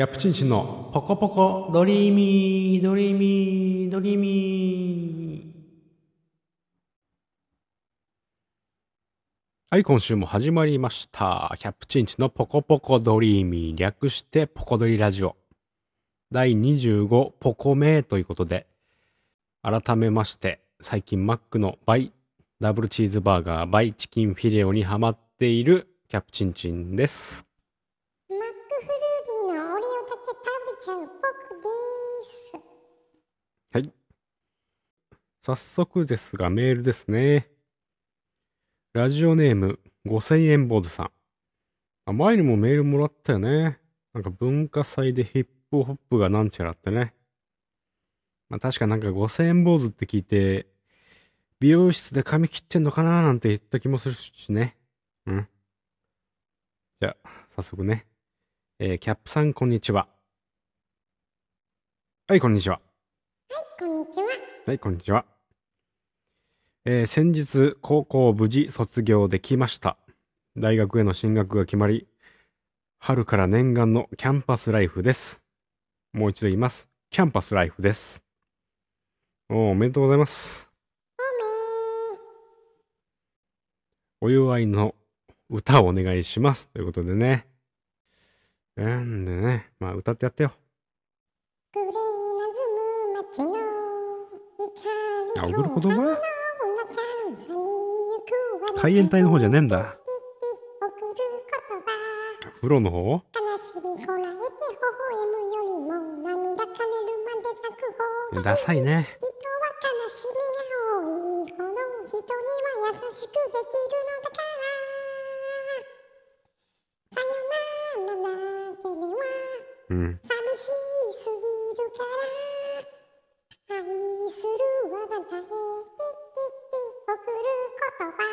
キャプチンチンの。ポコポコ。ドリーミー。ドリーミー。ドリーミー。はい、今週も始まりました。キャプチンチンの。ポコポコ。ドリーミー。略してポコドリラジオ。第25ポコ目ということで。改めまして最近マックの倍。ダブルチーズバーガー倍。チキンフィレオにハマっているキャプチンチンです。マックフルーリーのオレオだけ食べちゃう僕です。はい。早速ですが、メールですね。ラジオネーム、5000円坊主さん。あ前にもメールもらったよね。なんか文化祭でヒップホップがなんちゃらってね。まあ確かなんか5000円坊主って聞いて、美容室で髪切ってんのかな？なんて言った気もするしね。うん。じゃあ、早速ね。えーキャップさんこんにちは。はい、こんにちは。こんにちは。はい、こんにちは。えー先日、高校を無事卒業できました。大学への進学が決まり、春から念願のキャンパスライフです。もう一度言います。キャンパスライフです。おーおめでとうございます。お祝いの歌をお願いします。ということでね。なんでね、まあ歌ってやってよ。あ、怒り踊る言葉海援隊の方じゃねえんだ。送る言葉風呂の方？悲しみこらえて微笑むよりも涙枯れるまで泣く方がダサいね。人は悲しみが多いほど人には優しくできるのだからさよならだけではうん。寂しすぎるから愛するあなたへティッティッティ送る言葉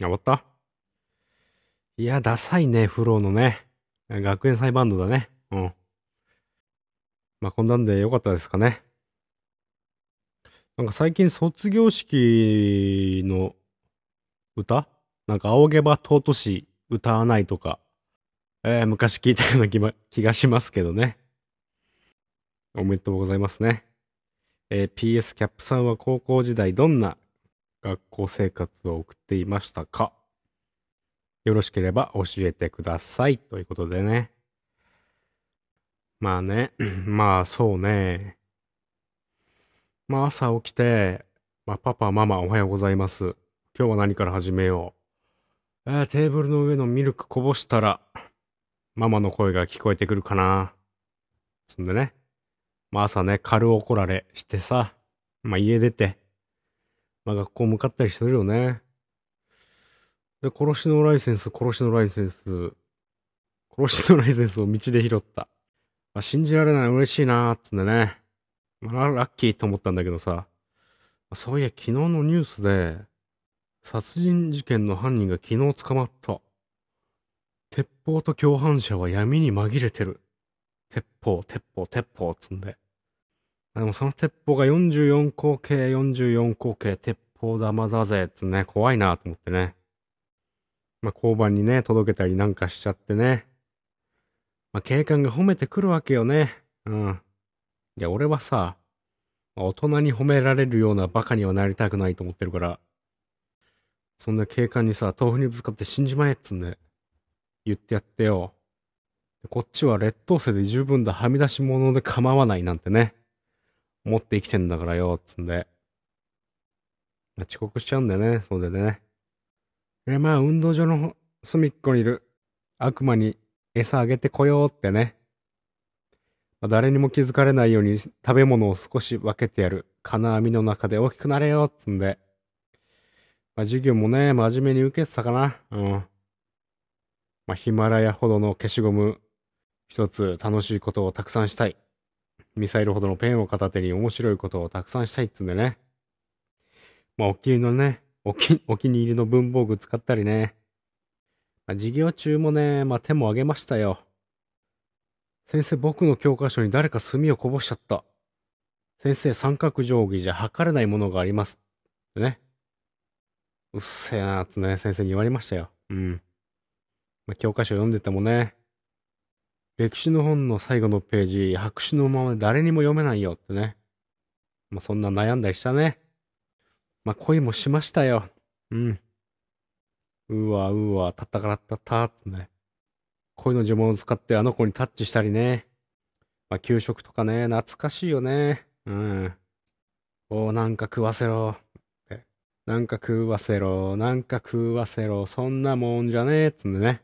あ、終わった？いや、ダサいね、フローのね。学園祭バンドだね。うん。まあ、こんなんでよかったですかね。なんか最近卒業式の歌？なんか仰げば尊し歌わないとか、えー昔聞いたような気ま気がしますけどね。おめでとうございますね。えー PS キャップさんは高校時代どんな学校生活を送っていましたか？よろしければ教えてください。ということでね。まあね、まあそうね。まあ朝起きて、まあパパ、ママおはようございます。今日は何から始めよう？えーテーブルの上のミルクこぼしたら、ママの声が聞こえてくるかな。そんでね。まあ朝ね、軽怒られしてさ、まあ家出て、まあ学校向かったりするよね。で、殺しのライセンス、殺しのライセンス、殺しのライセンスを道で拾った。あ信じられない、嬉しいなーっつんでね。まあ、ラッキーと思ったんだけどさ。そういや、昨日のニュースで、殺人事件の犯人が昨日捕まった。鉄砲と共犯者は闇に紛れてる。鉄砲、鉄砲、鉄砲っつんで。でもその鉄砲が44口径、44口径、鉄砲玉だぜ、つね、怖いなと思ってね。まあ、交番にね、届けたりなんかしちゃってね。まあ、警官が褒めてくるわけよね。うん。いや、俺はさ、ま大人に褒められるようなバカにはなりたくないと思ってるから、そんな警官にさ、豆腐にぶつかって死んじまえっつんで、言ってやってよ。こっちは劣等生で十分だ、はみ出し物で構わないなんてね。思って生きてんだからよ、つんで。まあ遅刻しちゃうんだよね、それでね。え、まあ、運動場の隅っこにいる悪魔に餌あげてこようってね。まあ誰にも気づかれないように食べ物を少し分けてやる。金網の中で大きくなれよ、つんで。まあ、授業もね、真面目に受けてたかな。うん。まあ、ヒマラヤほどの消しゴム、一つ楽しいことをたくさんしたい。ミサイルほどのペンを片手に面白いことをたくさんしたいっつうんでね。まあ、お気に入りのね、お気 お気に入りの文房具使ったりね。まあ、授業中もね、まあ、手も挙げましたよ。先生、僕の教科書に誰か墨をこぼしちゃった。先生、三角定規じゃ測れないものがあります。ってね。うっせえなーってね、先生に言われましたよ。うん。まあ、教科書読んでてもね、歴史の本の最後のページ、白紙のままで誰にも読めないよってね。まあ、そんな悩んだりしたね。まあ、恋もしましたよ。うん。うわうわ、たったからったったってね。恋の呪文を使ってあの子にタッチしたりね。まあ、給食とかね、懐かしいよね。うん。おー、なんか食わせろ。なんか食わせろ。なんか食わせろ。そんなもんじゃねえ。つんでね。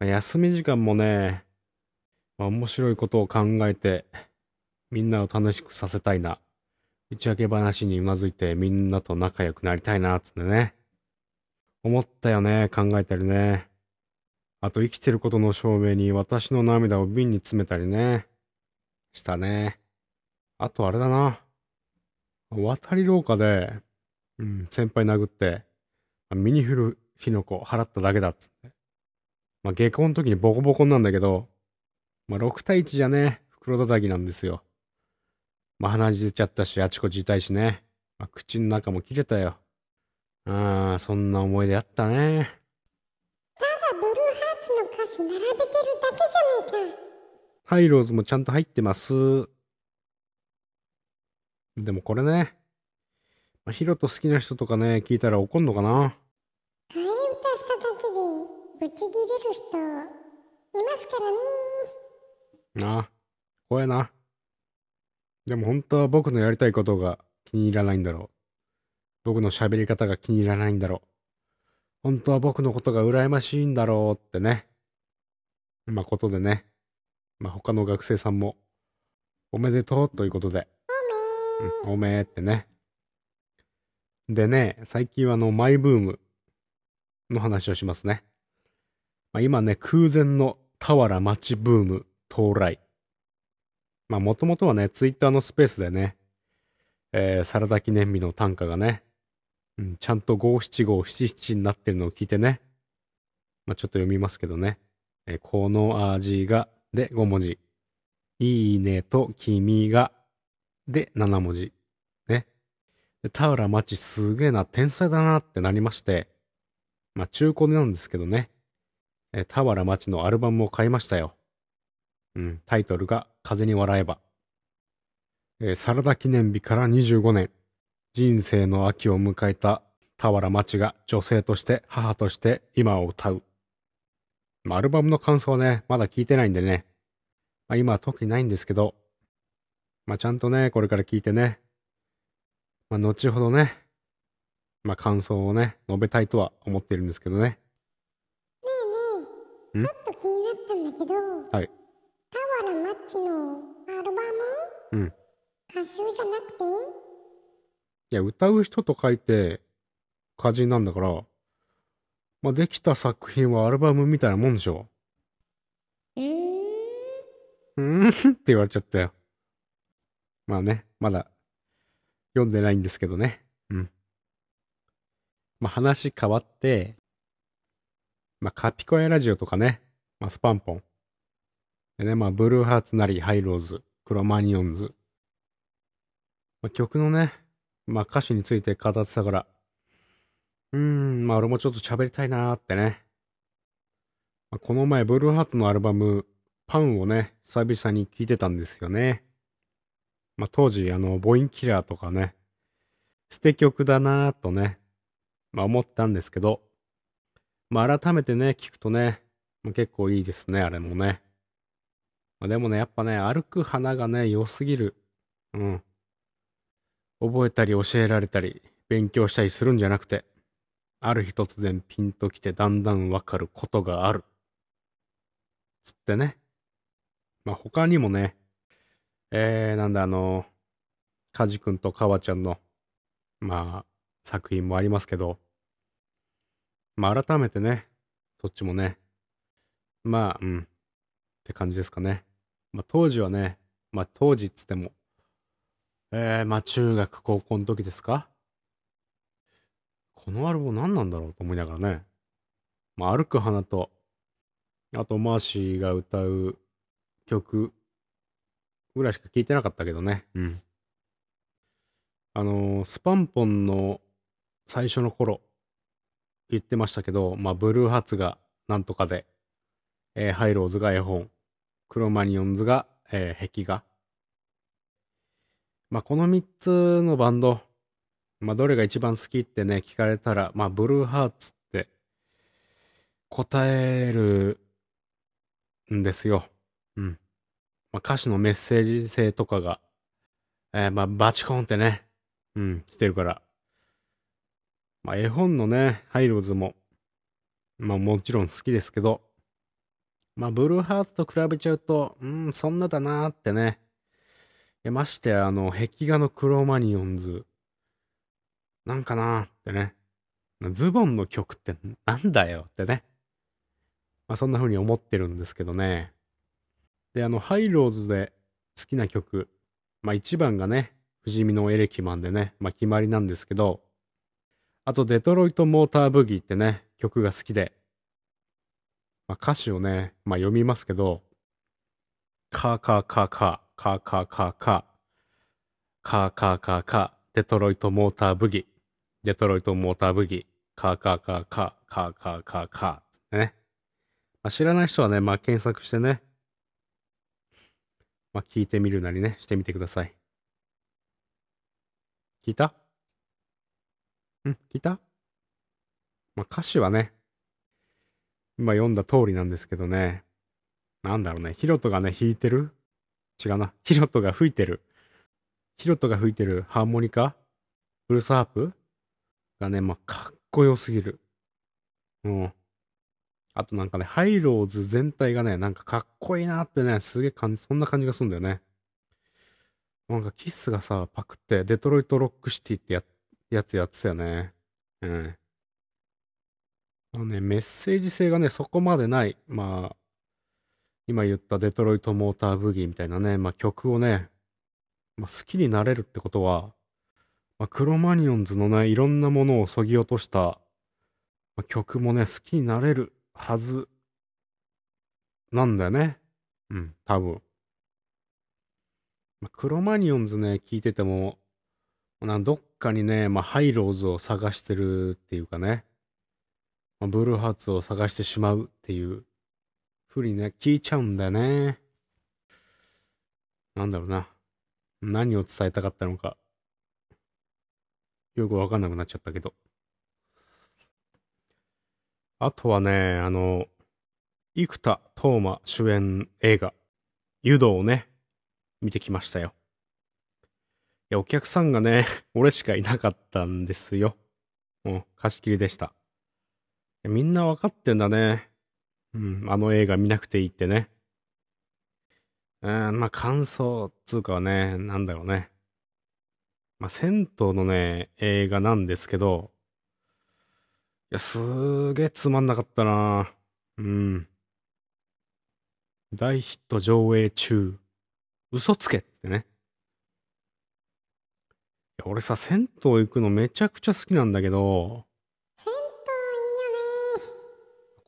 まあ、休み時間もね、まあ、面白いことを考えて、みんなを楽しくさせたいな。打ち明け話にうなずいてみんなと仲良くなりたいな、つってね。思ったよね、考えたりね。あと生きてることの証明に私の涙を瓶に詰めたりね。したね。あとあれだな。渡り廊下で、うん、先輩殴って、ミニフル火の粉払っただけだっつって。まあ、下校の時にボコボコなんだけど、まあ、6対1じゃね、袋叩きなんですよ。まあ、鼻血出ちゃったし、あちこち痛いしね。まあ、口の中も切れたよ。ああ、そんな思い出あったね。ただブルーハーツの歌詞並べてるだけじゃねえか。ハイローズもちゃんと入ってます。でもこれね、まあ、ヒロト好きな人とかね、聞いたら怒んのかな替え歌しただけでブチギレる人いますからね。なあ、怖えな。でも本当は僕のやりたいことが気に入らないんだろう。僕の喋り方が気に入らないんだろう。本当は僕のことが羨ましいんだろうってね。まあことでね。まあ他の学生さんもおめでとうということで。うん、おめーってね。でね、最近はあのマイブームの話をしますね。まあ、今ね、空前の俵町ブーム到来。まあもともとはね、ツイッターのスペースでね、えー、サラダ記念日の短歌がね、うん、ちゃんと五七五七七になってるのを聞いてね、まあちょっと読みますけどね、えーこの味がで5文字、いいねと君がで7文字、ね。で、田浦町すげえな、天才だなってなりまして、まあ中古なんですけどね、えー田原町のアルバムを買いましたよ。うん、タイトルが風に笑えば。えーサラダ記念日から25年、人生の秋を迎えた田原町が女性として母として今を歌う。まあ、アルバムの感想はね、まだ聞いてないんでね、まあ、今は特にないんですけど、まあ、ちゃんとね、これから聞いてね、まあ、後ほどね、まあ、感想をね、述べたいとは思ってるんですけどね。ねえねえ、ん？ちょっと気になったんだけど、はい。田原マッチのアルバム？うん。歌集じゃなくて？いや、歌う人と書いて、歌人なんだから、まあ、できた作品はアルバムみたいなもんでしょ。うーん。うーん？って言われちゃったよ。まあね、まだ読んでないんですけどね。うん。まあ話変わって、まあカピコヤラジオとかね、まあスパンポン。でね、まあブルーハーツなりハイローズ、クロマニオンズ。まあ曲のね、まあ歌詞について語ってたから、うーん、まあ俺もちょっと喋りたいなーってね。まあこの前ブルーハーツのアルバム、パンをね、久々に聴いてたんですよね。まあ、当時、あの、ボインキラーとかね、捨て曲だなぁとね、まあ思ったんですけど、まあ改めてね、聞くとね、まあ、結構いいですね、あれもね。まあ、でもね、やっぱね、歩く花がね、良すぎる。うん。覚えたり教えられたり、勉強したりするんじゃなくて、ある日突然ピンときてだんだんわかることがある。つってね。まあ他にもね、えー、なんだあの、カジ君とカワちゃんの、まあ、作品もありますけど、まあ改めてね、どっちもね、まあ、うん、って感じですかね。まあ当時はね、まあ当時っつっても、えー、まあ中学高校の時ですか？このアルバム何なんだろうと思いながらね。まあ歩く花と、あとマーシーが歌う曲ぐらいしか聞いてなかったけどね。うん。あのースパンポンの最初の頃言ってましたけど、まあブルーハーツがなんとかで、えーハイローズが絵本。クロマニオンズが、えー、壁画。まあ、この3つのバンド、まあ、どれが一番好きってね、聞かれたら、まあ、ブルーハーツって答えるんですよ。うん。まあ、歌詞のメッセージ性とかが、えー、まあ、バチコンってね、うん、してるから。まあ、絵本のね、ハイローズも、まあ、もちろん好きですけど、まあ、ブルーハーツと比べちゃうと、うん、そんなだなーってね。ましてあの、壁画のクロマニオンズ、なんかなーってね。ズボンの曲ってなんだよってね。まあ、そんな風に思ってるんですけどね。で、あの、ハイローズで好きな曲、まあ一番がね、不死身のエレキマンでね、まあ決まりなんですけど、あとデトロイトモーターブギーってね、曲が好きで、まあ歌詞をね、まあ読みますけど、カーカーカーカー、カーカーカーカー、カーカーカーカー、デトロイトモーターブギ、デトロイトモーターブギ、カーカーカーカー、カーカーカーカー、ね。まあ、知らない人はね、まあ検索してね、まあ、聞いてみるなりね、してみてください。聞いた？うん、聞いた？まあ、歌詞はね、今読んだ通りなんですけどね、なんだろうね、ヒロトがね、弾いてる？違うな。ヒロトが吹いてる。ヒロトが吹いてるハーモニカ？ブルースハープ？がね、まあ、かっこよすぎる。うん。あとなんかね、ハイローズ全体がね、なんかかっこいいなってね、すげえ感じ、そんな感じがするんだよね。なんかキスがさ、パクってデトロイトロックシティってやつやってたよね。うん。あのね、メッセージ性がね、そこまでない。まあ、今言ったデトロイトモーターブギーみたいなね、まあ曲をね、まあ好きになれるってことは、まあ、クロマニオンズのね、いろんなものをそぎ落とした、まあ、曲もね、好きになれるはずなんだよね。うん、多分。まあ、クロマニオンズね、聞いてても、などっかにね、まあ、ハイローズを探してるっていうかね、まあ、ブルーハーツを探してしまうっていうふうにね、聞いちゃうんだよね。なんだろうな。何を伝えたかったのか、よくわかんなくなっちゃったけど。あとはね、あの、生田斗真主演映画、湯道をね、見てきましたよ。いや、お客さんがね、俺しかいなかったんですよ。もう、貸し切りでした。みんなわかってんだね。うん、あの映画見なくていいってね。うん、まあ感想つうかはね、なんだろうね。まあ銭湯のね、映画なんですけど、いや、すげえつまんなかったなうん。大ヒット上映中。嘘つけってね。いや、俺さ、銭湯行くのめちゃくちゃ好きなんだけど、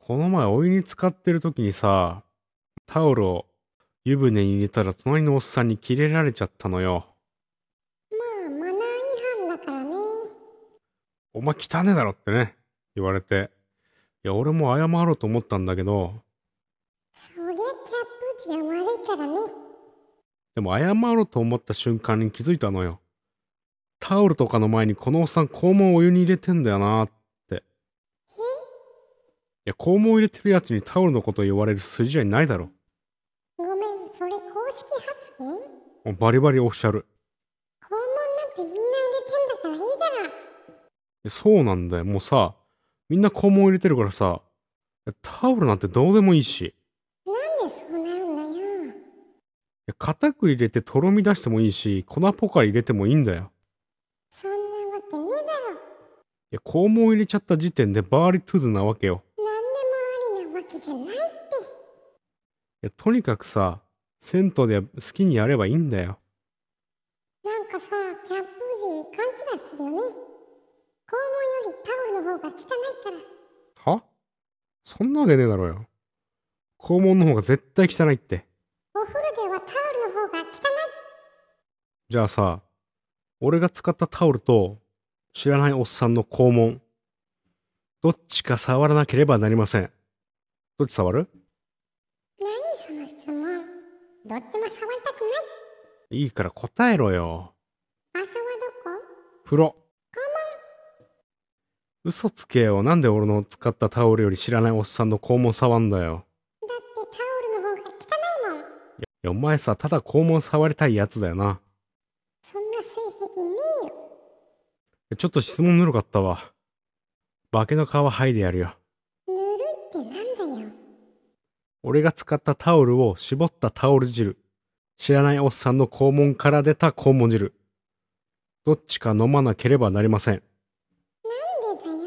この前お湯に浸かってる時にさ、タオルを湯船に入れたら隣のおっさんにキレられちゃったのよ。まあ、マナー違反だからね。お前汚ねえだろってね。言われて、いや、俺も謝ろうと思ったんだけど、そりゃキャップ値が悪いからね。でも謝ろうと思った瞬間に気づいたのよ。タオルとかの前にこのおっさん肛門をお湯に入れてんだよなって。えいや、肛門を入れてるやつにタオルのことを言われる筋合いないだろ。ごめん、それ公式発言？もうバリバリオフィシャル。肛門なんてみんな入れてんだからいいだろ。そうなんだよ。もうさ、みんな肛門入れてるからさ、タオルなんてどうでもいいし。なんでそうなるんだよ。片栗入れてとろみ出してもいいし、粉ポカリ入れてもいいんだよ。そんなわけねえだろ。いや、肛門入れちゃった時点でバーリトゥードなわけよ。なんでもありなわけじゃないって。いや、とにかくさ、銭湯で好きにやればいいんだよ。なんかさ、キャップ時勘違いするよね。肛門よりタオルの方が汚いからは？そんなわけねえだろよ。肛門の方が絶対汚いって。お風呂ではタオルの方が汚いじゃあさ、俺が使ったタオルと知らないおっさんの肛門、どっちか触らなければなりません。どっち触る？どっちも触りたくない。いいから答えろよ。場所はどこ？風呂。嘘つけよ。なんで俺の使ったタオルより知らないおっさんの肛門触んだよ。だってタオルの方が汚いもん。いや、お前さ、ただ肛門触りたいやつだよな。そんな性癖ねえよ。ちょっと質問ぬるかったわ。化けの皮剥いでやるよ。ぬるいってなんだよ。俺が使ったタオルを絞ったタオル汁。知らないおっさんの肛門から出た肛門汁。どっちか飲まなければなりません。なんでだよ。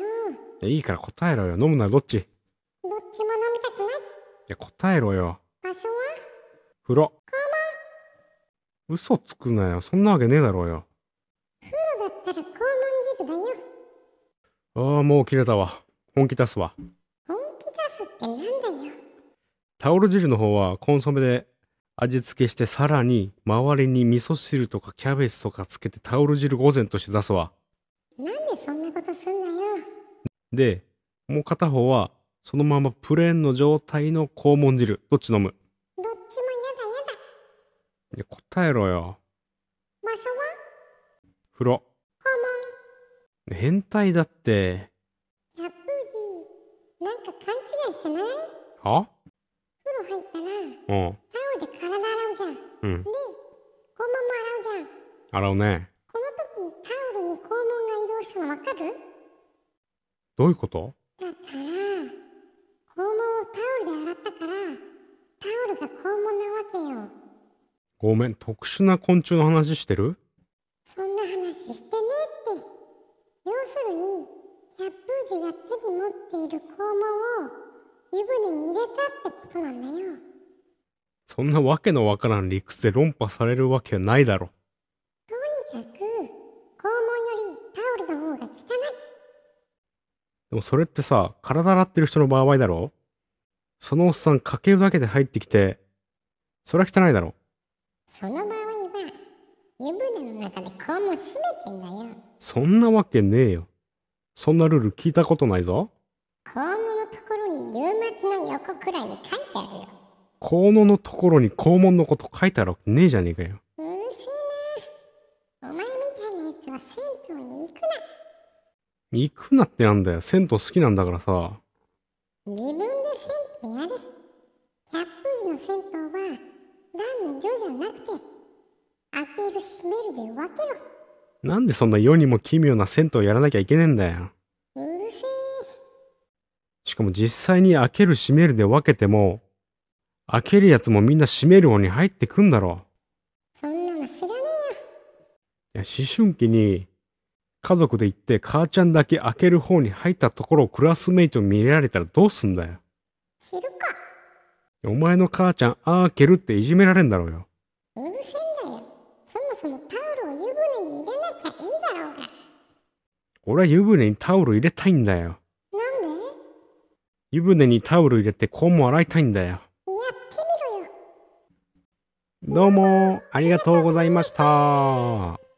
いやいいから答えろよ。飲むならどっち？いどっちも飲みたくない。や、答えろよ。場所は？風呂。嘘つくなよ。そんなわけねえだろうよ。風呂だったら肛門汁だよ。ああ、もう切れたわ。本気出すわ。本気出すってなんだよ。タオル汁の方はコンソメで味付けしてさらに周りに味噌汁とかキャベツとかつけてタオル汁御膳として出すわ。なんでそんなことすんだよ。で、もう片方はそのままプレーンの状態の肛門汁。どっち飲む？どっちもやだやだ。いや、答えろよ。場所は？風呂。肛変態だって。門。やっぷーじ。なんか勘違いしてない？は？うん。タオルで体洗うじゃん。で、うん。肛門も洗うじゃん。洗うね。この時にタオルに肛門が移動したのわかる？どういうこと？だから、肛門をタオルで洗ったから、タオルが肛門なわけよ。ごめん、特殊な昆虫の話してる？そんな話してねって。要するに、百風寺が手に持っている肛門を湯船に入れたってことなんだよ。そんなわけのわからん理屈で論破されるわけはないだろ。とにかく、肛門よりタオルの方が汚い。でもそれってさ、体洗ってる人の場合だろそのおっさんかけるだけで入ってきて、それは汚いだろ。その場合は、湯船の中で肛門閉めてんだよ。そんなわけねえよ。そんなルール聞いたことないぞ。肛門のところにリュウマチの横くらいに書いてあるよ。肛門のところに肛門のこと書いてあるわけねえじゃねえかよ。うるせえな。お前みたいなやつは銭湯に行くな。行くなってなんだよ。銭湯好きなんだからさ。自分で銭湯やれ。百風寺の銭湯は男女じゃなくて、開ける閉めるで分けろ。なんでそんな世にも奇妙な銭湯やらなきゃいけねえんだよ。うるせえ。しかも実際に開ける閉めるで分けても、開けるやつもみんな閉める方に入ってくんだろ。そんなの知らねいや、思春期に家族で行って母ちゃんだけ開ける方に入ったところをクラスメイトに見られたらどうすんだよ。えよ。知るか。お前の母ちゃんあー開けるっていじめられんだろうよ。うるせえんだよ。そもそもタオルを湯船に入れなきゃいいだろうが。俺は湯船にタオル入れたいんだよ。なんで？湯船にタオル入れて肛門洗いたいんだよ。どうもありがとうございました。